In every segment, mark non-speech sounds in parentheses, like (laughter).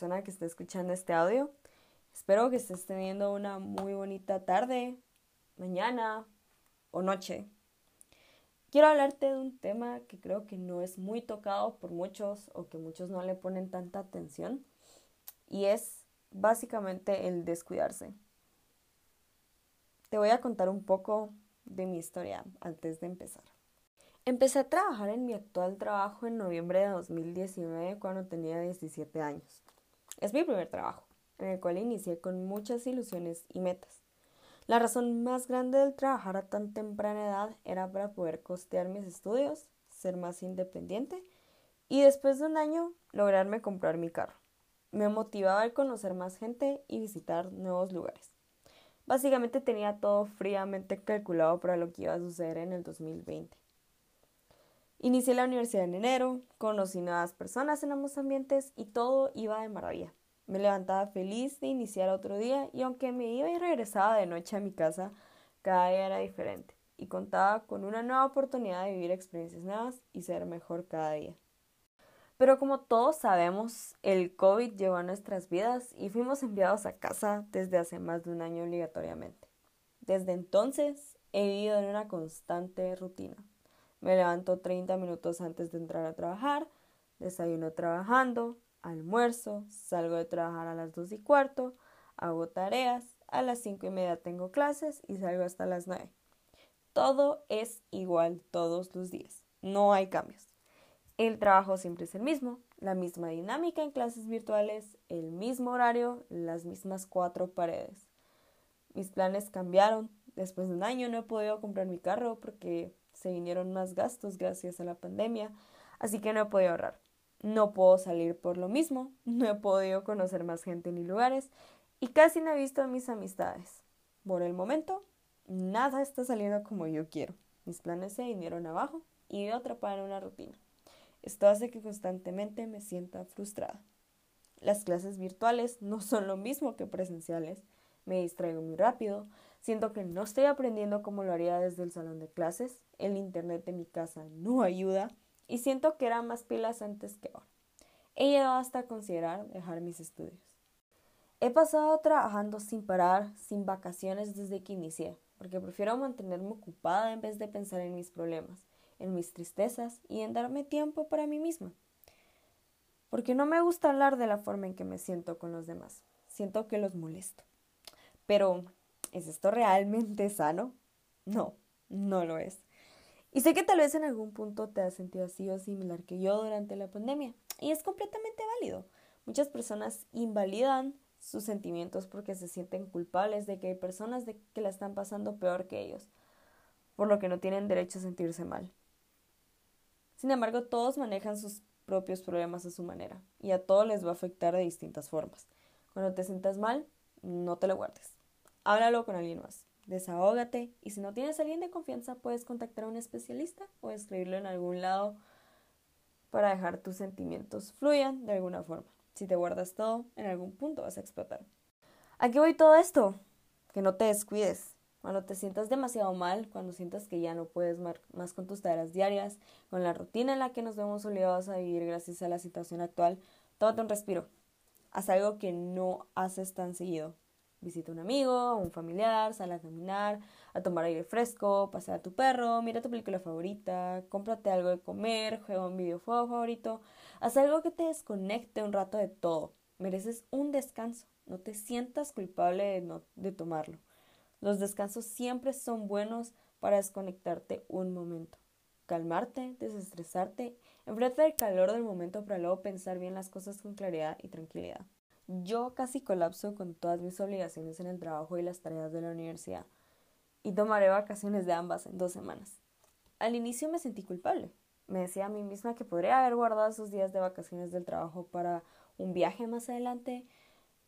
persona que esté escuchando este audio. Espero que estés teniendo una muy bonita tarde, mañana o noche. Quiero hablarte de un tema que creo que no es muy tocado por muchos o que muchos no le ponen tanta atención y es básicamente el descuidarse. Te voy a contar un poco de mi historia antes de empezar. Empecé a trabajar en mi actual trabajo en noviembre de 2019 cuando tenía 17 años. Es mi primer trabajo, en el cual inicié con muchas ilusiones y metas. La razón más grande del trabajar a tan temprana edad era para poder costear mis estudios, ser más independiente y después de un año lograrme comprar mi carro. Me motivaba el conocer más gente y visitar nuevos lugares. Básicamente tenía todo fríamente calculado para lo que iba a suceder en el 2020. Inicié la universidad en enero, conocí nuevas personas en ambos ambientes y todo iba de maravilla. Me levantaba feliz de iniciar otro día y aunque me iba y regresaba de noche a mi casa, cada día era diferente y contaba con una nueva oportunidad de vivir experiencias nuevas y ser mejor cada día. Pero como todos sabemos, el COVID llegó a nuestras vidas y fuimos enviados a casa desde hace más de un año obligatoriamente. Desde entonces he vivido en una constante rutina me levanto 30 minutos antes de entrar a trabajar, desayuno trabajando, almuerzo, salgo de trabajar a las 2 y cuarto, hago tareas, a las 5 y media tengo clases y salgo hasta las 9. Todo es igual todos los días, no hay cambios. El trabajo siempre es el mismo, la misma dinámica en clases virtuales, el mismo horario, las mismas cuatro paredes. Mis planes cambiaron. Después de un año no he podido comprar mi carro porque se vinieron más gastos gracias a la pandemia, así que no he podido ahorrar. No puedo salir por lo mismo, (laughs) no he podido conocer más gente ni lugares y casi no he visto a mis amistades. Por el momento, nada está saliendo como yo quiero. Mis planes se vinieron abajo y yo atrapada en una rutina. Esto hace que constantemente me sienta frustrada. Las clases virtuales no son lo mismo que presenciales. Me distraigo muy rápido, Siento que no estoy aprendiendo como lo haría desde el salón de clases, el internet de mi casa no ayuda y siento que era más pilas antes que ahora. He llegado hasta considerar dejar mis estudios. He pasado trabajando sin parar, sin vacaciones desde que inicié, porque prefiero mantenerme ocupada en vez de pensar en mis problemas, en mis tristezas y en darme tiempo para mí misma. Porque no me gusta hablar de la forma en que me siento con los demás. Siento que los molesto. Pero ¿Es esto realmente sano? No, no lo es. Y sé que tal vez en algún punto te has sentido así o similar que yo durante la pandemia. Y es completamente válido. Muchas personas invalidan sus sentimientos porque se sienten culpables de que hay personas de que la están pasando peor que ellos, por lo que no tienen derecho a sentirse mal. Sin embargo, todos manejan sus propios problemas a su manera y a todos les va a afectar de distintas formas. Cuando te sientas mal, no te lo guardes. Háblalo con alguien más. Desahógate y si no tienes a alguien de confianza puedes contactar a un especialista o escribirlo en algún lado para dejar tus sentimientos fluyan de alguna forma. Si te guardas todo, en algún punto vas a explotar. ¿A qué voy todo esto? Que no te descuides. Cuando te sientas demasiado mal, cuando sientas que ya no puedes más con tus tareas diarias, con la rutina en la que nos vemos obligados a vivir gracias a la situación actual, tómate un respiro. Haz algo que no haces tan seguido. Visita a un amigo, un familiar, sal a caminar, a tomar aire fresco, pasea a tu perro, mira tu película favorita, cómprate algo de comer, juega un videojuego favorito, haz algo que te desconecte un rato de todo. Mereces un descanso, no te sientas culpable de, no, de tomarlo. Los descansos siempre son buenos para desconectarte un momento. Calmarte, desestresarte, enfrente del calor del momento para luego pensar bien las cosas con claridad y tranquilidad. Yo casi colapso con todas mis obligaciones en el trabajo y las tareas de la universidad y tomaré vacaciones de ambas en dos semanas. Al inicio me sentí culpable. Me decía a mí misma que podría haber guardado esos días de vacaciones del trabajo para un viaje más adelante.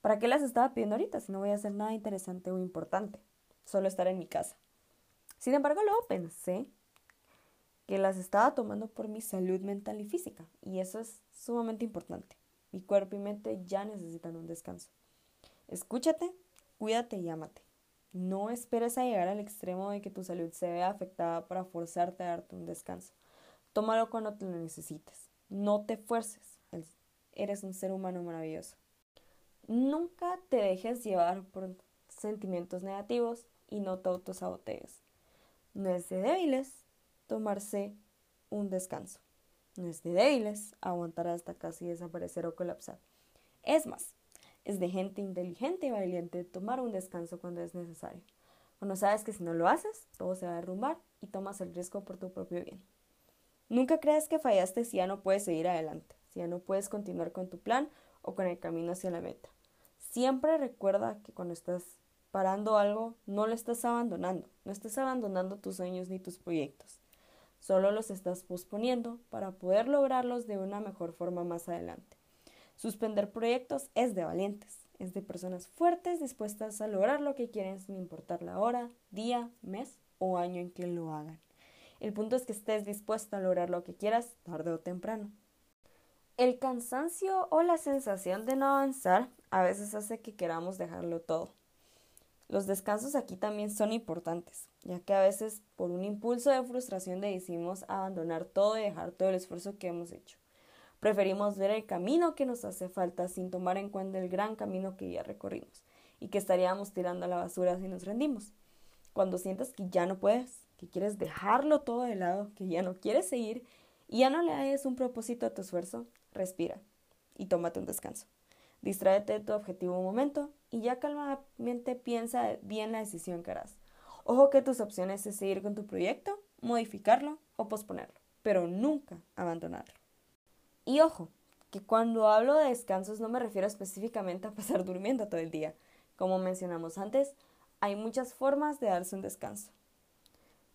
¿Para qué las estaba pidiendo ahorita si no voy a hacer nada interesante o importante? Solo estar en mi casa. Sin embargo, luego pensé que las estaba tomando por mi salud mental y física, y eso es sumamente importante. Mi cuerpo y mente ya necesitan un descanso. Escúchate, cuídate y ámate. No esperes a llegar al extremo de que tu salud se vea afectada para forzarte a darte un descanso. Tómalo cuando te lo necesites. No te fuerces. Eres un ser humano maravilloso. Nunca te dejes llevar por sentimientos negativos y no te autosabotees. No es de débiles tomarse un descanso. No es de débiles aguantar hasta casi desaparecer o colapsar. Es más, es de gente inteligente y valiente tomar un descanso cuando es necesario. Cuando sabes que si no lo haces, todo se va a derrumbar y tomas el riesgo por tu propio bien. Nunca creas que fallaste si ya no puedes seguir adelante, si ya no puedes continuar con tu plan o con el camino hacia la meta. Siempre recuerda que cuando estás parando algo, no lo estás abandonando, no estás abandonando tus sueños ni tus proyectos. Solo los estás posponiendo para poder lograrlos de una mejor forma más adelante. Suspender proyectos es de valientes, es de personas fuertes dispuestas a lograr lo que quieren sin importar la hora, día, mes o año en que lo hagan. El punto es que estés dispuesto a lograr lo que quieras tarde o temprano. El cansancio o la sensación de no avanzar a veces hace que queramos dejarlo todo. Los descansos aquí también son importantes, ya que a veces por un impulso de frustración decidimos abandonar todo y dejar todo el esfuerzo que hemos hecho. Preferimos ver el camino que nos hace falta sin tomar en cuenta el gran camino que ya recorrimos y que estaríamos tirando a la basura si nos rendimos. Cuando sientas que ya no puedes, que quieres dejarlo todo de lado, que ya no quieres seguir y ya no le des un propósito a tu esfuerzo, respira y tómate un descanso. Distráete de tu objetivo un momento y ya calmadamente piensa bien la decisión que harás. Ojo que tus opciones es seguir con tu proyecto, modificarlo o posponerlo, pero nunca abandonarlo. Y ojo, que cuando hablo de descansos no me refiero específicamente a pasar (laughs) durmiendo todo el día. Como mencionamos antes, hay muchas formas de darse un descanso.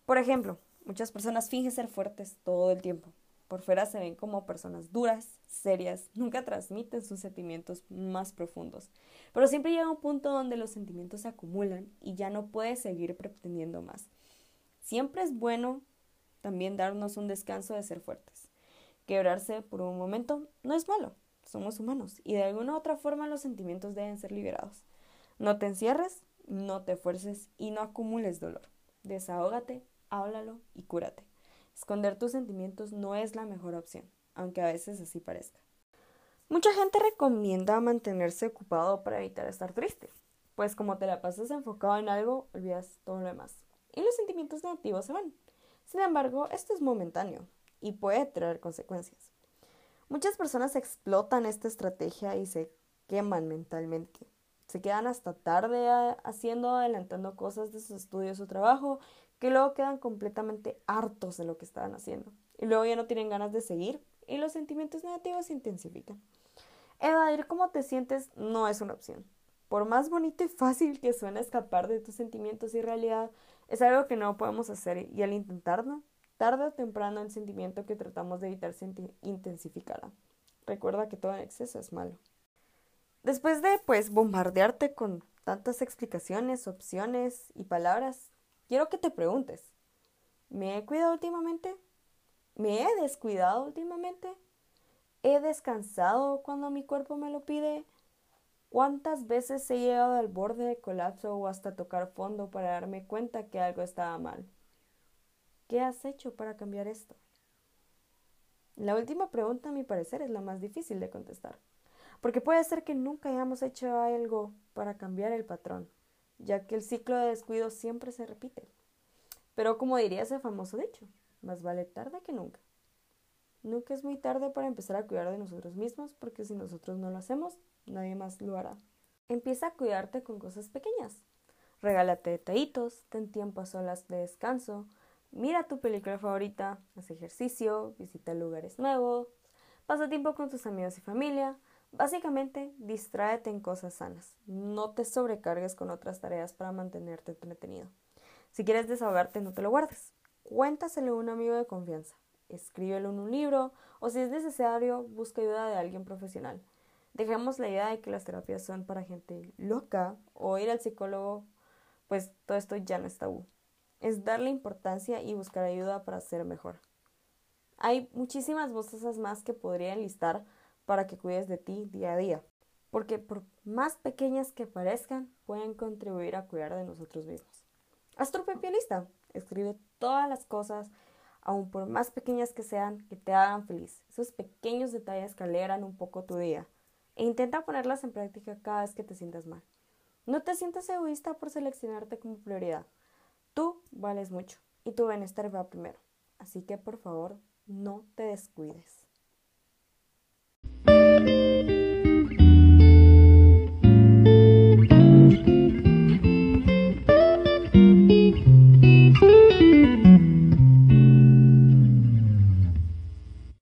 Por ejemplo, muchas personas fingen ser fuertes todo el tiempo, por fuera se ven como personas duras, serias, nunca transmiten sus sentimientos más profundos. Pero siempre llega un punto donde los sentimientos se acumulan y ya no puedes seguir pretendiendo más. Siempre es bueno también darnos un descanso de ser fuertes. Quebrarse por un momento no es malo, somos humanos y de alguna u otra forma los sentimientos deben ser liberados. No te encierres, no te fuerces y no acumules dolor. Desahógate, háblalo y cúrate. Esconder tus sentimientos no es la mejor opción, aunque a veces así parezca. Mucha gente recomienda mantenerse ocupado para evitar estar triste, pues como te la pasas enfocado en algo, olvidas todo lo demás, y los sentimientos negativos se van. Sin embargo, esto es momentáneo y puede traer consecuencias. Muchas personas explotan esta estrategia y se queman mentalmente. Se quedan hasta tarde haciendo, adelantando cosas de sus estudios o trabajo que luego quedan completamente hartos de lo que estaban haciendo y luego ya no tienen ganas de seguir y los sentimientos negativos se intensifican. Evadir cómo te sientes no es una opción. Por más bonito y fácil que suene escapar de tus sentimientos y realidad, es algo que no podemos hacer y al intentarlo, tarde o temprano el sentimiento que tratamos de evitar se intensificará. Recuerda que todo en exceso es malo. Después de pues bombardearte con tantas explicaciones, opciones y palabras, quiero que te preguntes, ¿me he cuidado últimamente? ¿Me he descuidado últimamente? ¿He descansado cuando mi cuerpo me lo pide? ¿Cuántas veces he llegado al borde de colapso o hasta tocar fondo para darme cuenta que algo estaba mal? ¿Qué has hecho para cambiar esto? La última pregunta, a mi parecer, es la más difícil de contestar, porque puede ser que nunca hayamos hecho algo para cambiar el patrón, ya que el ciclo de descuido siempre se repite. Pero como diría ese famoso dicho, más vale tarde que nunca. Nunca es muy tarde para empezar a cuidar de nosotros mismos, porque si nosotros no lo hacemos, nadie más lo hará. Empieza a cuidarte con cosas pequeñas. Regálate detallitos, ten tiempo a solas de descanso, mira tu película favorita, haz ejercicio, visita lugares nuevos, pasa tiempo con tus amigos y familia, Básicamente, distráete en cosas sanas. No te sobrecargues con otras tareas para mantenerte entretenido. Si quieres desahogarte, no te lo guardes. Cuéntaselo a un amigo de confianza. Escríbelo en un libro o si es necesario, busca ayuda de alguien profesional. Dejemos la idea de que las terapias son para gente loca o ir al psicólogo, pues todo esto ya no es tabú. Es darle importancia y buscar ayuda para ser mejor. Hay muchísimas voces más que podría enlistar para que cuides de ti día a día, porque por más pequeñas que parezcan, pueden contribuir a cuidar de nosotros mismos. Haz escribe todas las cosas, aun por más pequeñas que sean, que te hagan feliz. Esos pequeños detalles que un poco tu día. e intenta ponerlas en práctica cada vez que te sientas mal. No te sientas egoísta por seleccionarte como prioridad. Tú vales mucho y tu bienestar va primero. Así que por favor, no te descuides. thank you